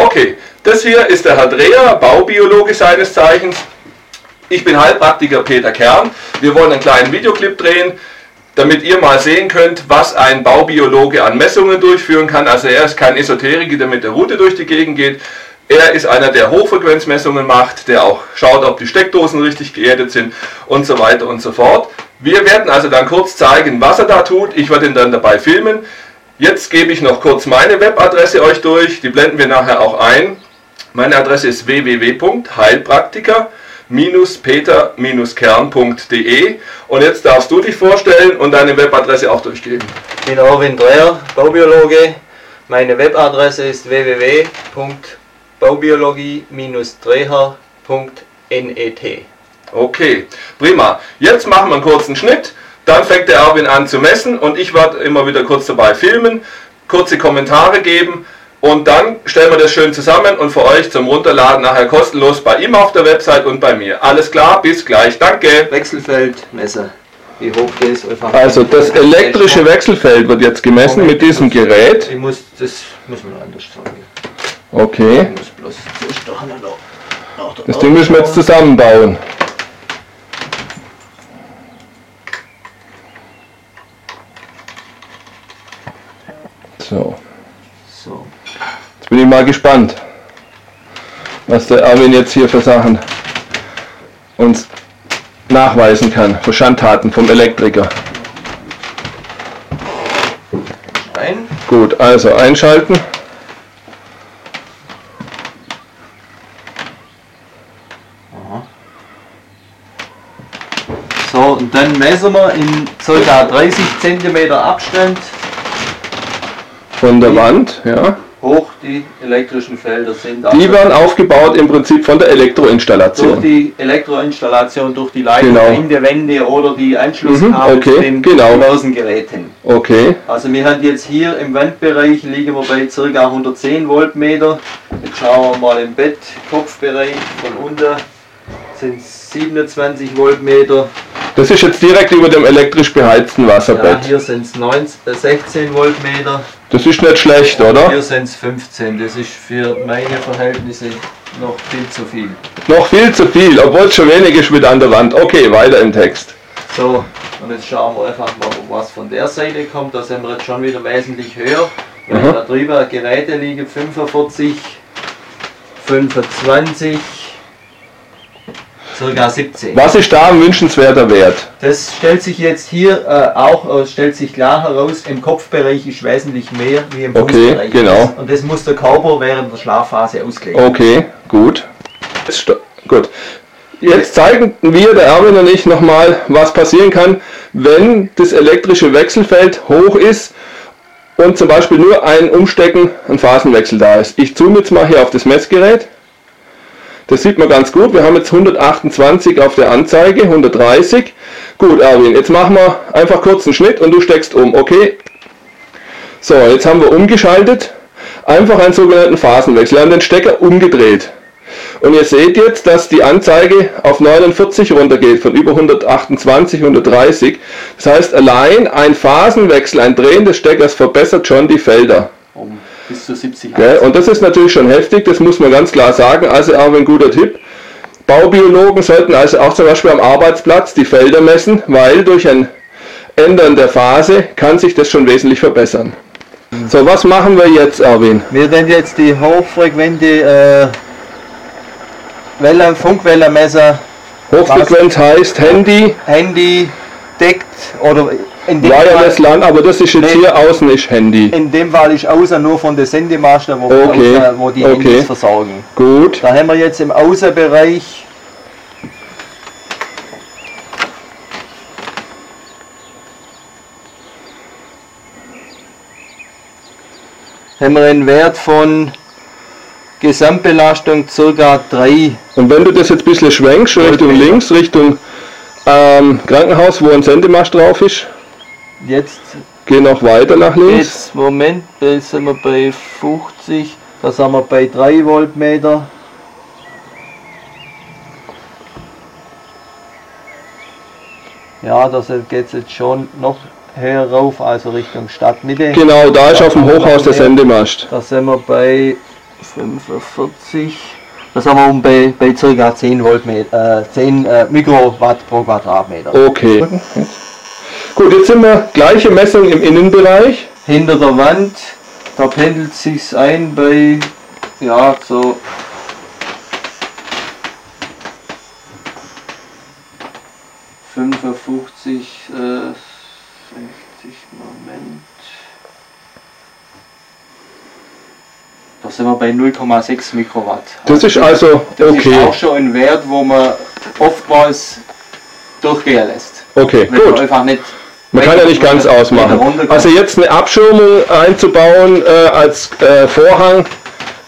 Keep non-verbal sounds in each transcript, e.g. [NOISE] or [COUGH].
Okay, das hier ist der Herr Dreher, Baubiologe seines Zeichens. Ich bin Heilpraktiker Peter Kern. Wir wollen einen kleinen Videoclip drehen, damit ihr mal sehen könnt, was ein Baubiologe an Messungen durchführen kann. Also er ist kein Esoteriker, der mit der Route durch die Gegend geht. Er ist einer, der Hochfrequenzmessungen macht, der auch schaut, ob die Steckdosen richtig geerdet sind und so weiter und so fort. Wir werden also dann kurz zeigen, was er da tut. Ich werde ihn dann dabei filmen. Jetzt gebe ich noch kurz meine Webadresse euch durch. Die blenden wir nachher auch ein. Meine Adresse ist www.heilpraktiker-peter-kern.de und jetzt darfst du dich vorstellen und deine Webadresse auch durchgeben. Ich bin Erwin Dreher, Baubiologe. Meine Webadresse ist www.baubiologie-dreher.net. Okay, prima. Jetzt machen wir einen kurzen Schnitt. Dann fängt der Erwin an zu messen und ich werde immer wieder kurz dabei filmen, kurze Kommentare geben und dann stellen wir das schön zusammen und für euch zum Runterladen nachher kostenlos bei ihm auf der Website und bei mir. Alles klar, bis gleich. Danke. Wechselfeldmesser. Wie hoch ist einfach. Also das elektrische Wechselfeld wird jetzt gemessen mit diesem Gerät. Ich muss, das muss man anders sagen. Okay. Ich muss bloß zustochen und auch- auch Das Ding müssen wir jetzt zusammenbauen. So, So. jetzt bin ich mal gespannt, was der Erwin jetzt hier für Sachen uns nachweisen kann, für Schandtaten vom Elektriker. Ein. Gut, also einschalten. So, und dann messen wir in ca. 30 cm Abstand Von der Wand, ja. hoch die elektrischen Felder sind. Die Also werden aufgebaut im Prinzip von der durch Elektroinstallation. die Elektroinstallation, durch die Leitung Genau. in der Wände oder die Anschlusskabel Mhm, okay, zu den genau. diversen Geräten. Okay, Also wir haben jetzt hier im Wandbereich liegen wir bei ca. 110 Voltmeter. Jetzt schauen wir mal im Bettkopfbereich von unten sind 27 Voltmeter. Das ist jetzt direkt über dem elektrisch beheizten Ja, Wasserbett. hier sind es 16 Voltmeter. Das ist nicht schlecht, oder? Hier sind es 15. Das ist für meine Verhältnisse noch viel zu viel. Noch viel zu viel, obwohl es schon wenig ist mit an der Wand. Okay, weiter im Text. So, und jetzt schauen wir einfach mal, was von der Seite kommt. Da sind wir jetzt schon wieder wesentlich höher. Mhm. da drüber Geräte liegen 45, 25, circa 17. Was ist da ein wünschenswerter Wert? Das stellt sich jetzt hier äh, auch, äh, stellt sich klar heraus, im Kopfbereich ist wesentlich mehr wie im Okay, Fußbereich. genau. Und das muss der Körper während der Schlafphase ausgleichen. Okay, gut. Sto- Gut. Jetzt zeigen wir, der Erwin und ich, nochmal, was passieren kann, wenn das elektrische Wechselfeld hoch ist und zum Beispiel nur ein Umstecken, ein Phasenwechsel da ist. Ich zoome jetzt mal hier auf das Messgerät. Das sieht man ganz gut. Wir haben jetzt 128 auf der Anzeige, 130. Gut, Erwin, jetzt machen wir einfach kurz einen Schnitt und du steckst um. Okay. So, jetzt haben wir umgeschaltet. Einfach einen sogenannten Phasenwechsel. Wir haben den Stecker umgedreht. Und ihr seht jetzt, dass die Anzeige auf 49 runtergeht, von über 128, 130. Das heißt, allein ein Phasenwechsel, ein Drehen des Steckers verbessert schon die Felder. Bis zu 70 Gell? Und das ist natürlich schon heftig, das muss man ganz klar sagen. Also auch ein guter Tipp. Baubiologen sollten also auch zum Beispiel am Arbeitsplatz die Felder messen, weil durch ein Ändern der Phase kann sich das schon wesentlich verbessern. So, was machen wir jetzt, Erwin? Wir werden jetzt die hochfrequente äh, Welle, Funkwellenmesser, Hochfrequenz heißt Handy, Handy deckt oder Wireless Fall, LAN, aber das ist jetzt Nee. hier außen ist Handy. in dem Fall ist außer nur von den Sendemasten, wo, Okay, außen, wo die okay. Handys versorgen. Gut. Da haben wir jetzt im Außenbereich haben wir einen Wert von Gesamtbelastung ca. 3. Und wenn du das jetzt ein bisschen schwenkst, Richtung links, Richtung ähm, Krankenhaus, wo ein Sendemast drauf ist, Jetzt geh noch weiter nach links. Jetzt, Moment, da sind wir bei 50, da sind wir bei 3 Voltmeter. Ja, da geht es jetzt schon noch höher rauf, also Richtung Stadtmitte. Genau, da ist auf dem Hochhaus der Sendemast. Da sind wir bei 45. Das haben wir um bei, bei ca. 10, Volt, äh, 10 äh, Mikrowatt pro Quadratmeter. Okay. Gut, jetzt sind wir gleiche Messung im Innenbereich. Hinter der Wand, da pendelt sich's ein bei ja so fünfundfünfzig, äh, 60, Moment. Da sind wir bei 0,6 Mikrowatt. Das ist also Das ist okay. auch schon ein Wert, wo man oftmals durchgehen lässt. Okay, Wenn man gut. einfach nicht Man kann ja nicht ganz ausmachen. Also jetzt eine Abschirmung einzubauen äh, als äh, Vorhang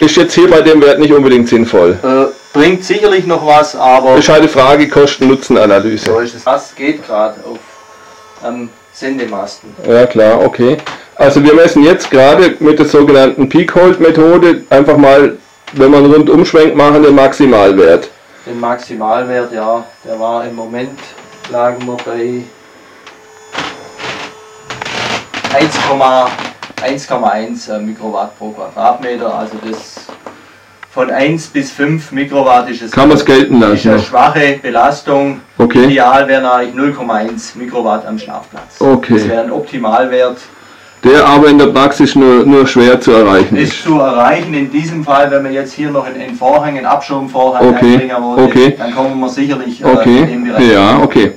ist jetzt hier bei dem Wert nicht unbedingt sinnvoll. äh, bringt sicherlich noch was, aber Das ist halt Frage Kosten-Nutzen-Analyse. so ist es. Was geht gerade auf am Sendemasten? Ja klar, okay. Also wir messen jetzt gerade mit der sogenannten Peak-Hold-Methode einfach mal, wenn man einen Rundumschwenk machen, den Maximalwert. Den Maximalwert, ja, der war im Moment, lagen wir bei 1,1 1,1 äh, Mikrowatt pro Quadratmeter. Also das von 1 bis 5 Mikrowatt ist es Kann gelten lassen ist eine schwache Belastung. Okay. Ideal wäre eigentlich 0,1 Mikrowatt am Schlafplatz. Okay. Das wäre ein Optimalwert. Der aber in der Praxis nur, nur schwer zu erreichen ist. ist zu erreichen. In diesem Fall, wenn wir jetzt hier noch einen, einen Vorhang, einen Abschirmvorhang Okay, einbringen wollen, okay. dann kommen wir sicherlich äh, in dem Okay, Bereich. ja, okay.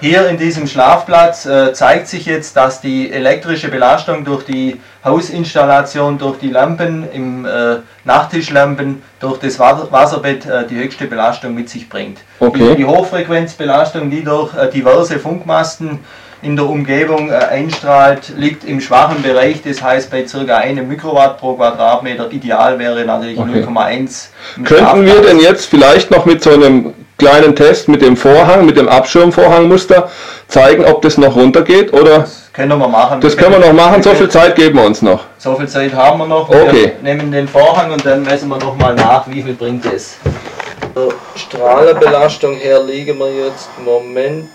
Hier in diesem Schlafplatz äh, zeigt sich jetzt, dass die elektrische Belastung durch die Hausinstallation, durch die Lampen, im äh, Nachttischlampen, durch das Wa- Wasserbett äh, die höchste Belastung mit sich bringt. Okay. Die, Hochfrequenzbelastung, die durch äh, diverse Funkmasten in der Umgebung äh, einstrahlt, liegt im schwachen Bereich, das heißt bei ca. 1 Mikrowatt pro Quadratmeter. Ideal wäre natürlich Okay. 0,1. im Könnten wir denn jetzt vielleicht noch mit so einem kleinen Test mit dem Vorhang, mit dem Abschirmvorhangmuster zeigen, ob das noch runtergeht? Oder Das können wir machen. das können wir noch machen, so viel Zeit geben wir uns noch. So viel Zeit haben wir noch. Okay. Wir nehmen den Vorhang und dann messen wir nochmal nach, wie viel bringt es. Der Strahlenbelastung her liegen wir jetzt, Moment,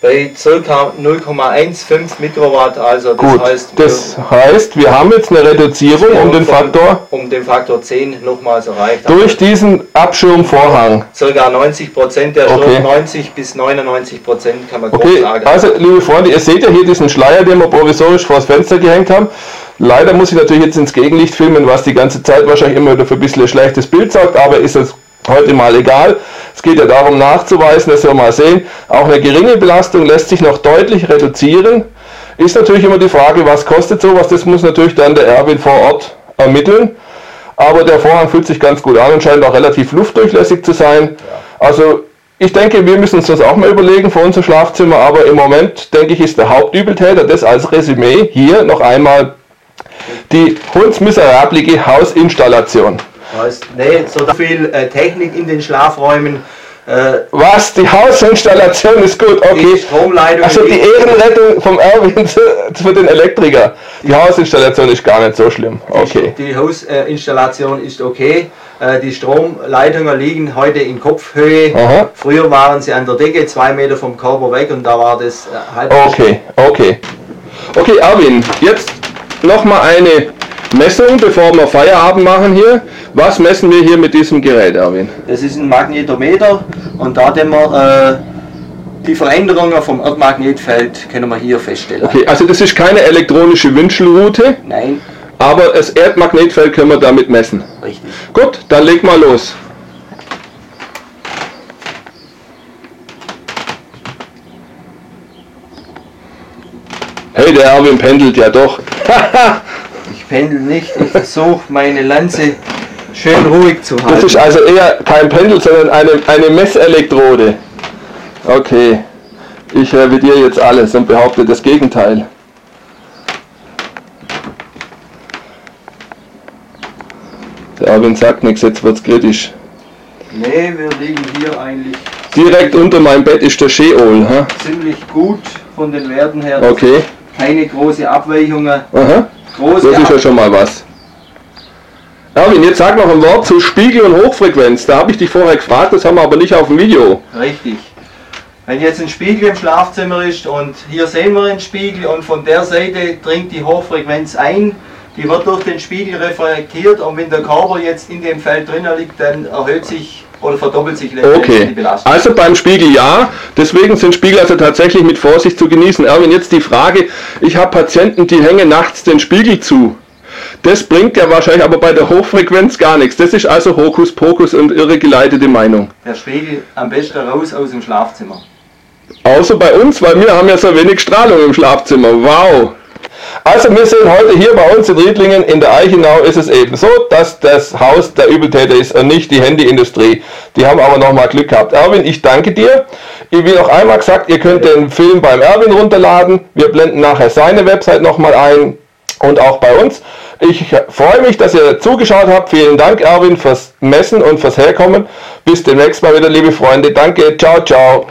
bei ca. 0,15 Mikrowatt. Also das Gut, heißt, das heißt, wir haben jetzt eine Reduzierung um den Faktor um den Faktor 10 nochmals erreicht. durch diesen Abschirmvorhang. Circa 90 Prozent der Strom, Okay. 90 bis 99 Prozent kann man grob Okay, sagen. also liebe Freunde, ihr seht ja hier diesen Schleier, den wir provisorisch vor das Fenster gehängt haben. Leider muss ich natürlich jetzt ins Gegenlicht filmen, was die ganze Zeit wahrscheinlich immer wieder für ein bisschen ein schlechtes Bild sorgt, aber ist es heute mal egal. Es geht ja darum nachzuweisen, dass wir mal sehen, auch eine geringe Belastung lässt sich noch deutlich reduzieren. Ist natürlich immer die Frage, was kostet sowas, das muss natürlich dann der Erwin vor Ort ermitteln. Aber der Vorhang fühlt sich ganz gut an und scheint auch relativ luftdurchlässig zu sein. Also ich denke, wir müssen uns das auch mal überlegen für unser Schlafzimmer, aber im Moment, denke ich, ist der Hauptübeltäter das als Resümee hier noch einmal die hundsmiserablige Hausinstallation. Heißt, nee, so viel äh, Technik in den Schlafräumen. Äh, Was? Die Hausinstallation ist gut, die okay. Stromleitung. Also die Ehrenrettung vom Erwin [LAUGHS] zu- für den Elektriker. Die Hausinstallation ist gar nicht so schlimm. Okay. Die Hausinstallation ist okay. Äh, Die Stromleitungen liegen heute in Kopfhöhe. Aha. Früher waren sie an der Decke, zwei Meter vom Körper weg und da war das halb. Okay, okay. Okay, Erwin, jetzt nochmal eine Messung, bevor wir Feierabend machen hier. Was messen wir hier mit diesem Gerät, Erwin? Das ist ein Magnetometer und da können wir äh, die Veränderungen vom Erdmagnetfeld können wir hier feststellen. Okay, also das ist keine elektronische Wünschelroute, Nein, aber das Erdmagnetfeld können wir damit messen. richtig. Gut, dann leg mal los. Hey, der Erwin pendelt ja doch. [LAUGHS] Ich pendel nicht, ich versuche meine Lanze schön ruhig zu Das halten. ist also eher kein Pendel, sondern eine, eine Messelektrode. Okay, ich revidiere jetzt alles und behaupte das Gegenteil. Der Erwin sagt nichts, jetzt wird's kritisch. Nee, wir liegen hier eigentlich Direkt unter meinem Bett ist der Scheol. Hä? ziemlich gut von den Werten her. Okay, Keine große Abweichungen. aha. Große das ist ja schon mal was. Erwin, jetzt sag noch ein Wort zu Spiegel und Hochfrequenz. Da habe ich dich vorher gefragt, das haben wir aber nicht auf dem Video. Richtig. Wenn jetzt ein Spiegel im Schlafzimmer ist und hier sehen wir einen Spiegel und von der Seite dringt die Hochfrequenz ein, die wird durch den Spiegel reflektiert und wenn der Körper jetzt in dem Feld drin liegt, dann erhöht sich oder verdoppelt sich okay. die Belastung. Also beim Spiegel ja, deswegen sind Spiegel also tatsächlich mit Vorsicht zu genießen. Erwin, jetzt die Frage, ich habe Patienten, die hängen nachts den Spiegel zu. Das bringt ja wahrscheinlich aber bei der Hochfrequenz gar nichts. Das ist also Hokuspokus und irregeleitete Meinung. Der Spiegel am besten raus aus dem Schlafzimmer. Außer bei uns, weil wir haben ja so wenig Strahlung im Schlafzimmer. Wow! Also wir sehen heute hier bei uns in Riedlingen in der Eichenau ist es eben so, dass das Haus der Übeltäter ist und nicht die Handyindustrie. Die haben aber nochmal Glück gehabt. Erwin, ich danke dir. Will noch einmal gesagt, ihr könnt den Film beim Erwin runterladen. Wir blenden nachher seine Website nochmal ein und auch bei uns. Ich freue mich, dass ihr zugeschaut habt. Vielen Dank, Erwin, fürs Messen und fürs Herkommen. Bis demnächst mal wieder, liebe Freunde. Danke, ciao, ciao.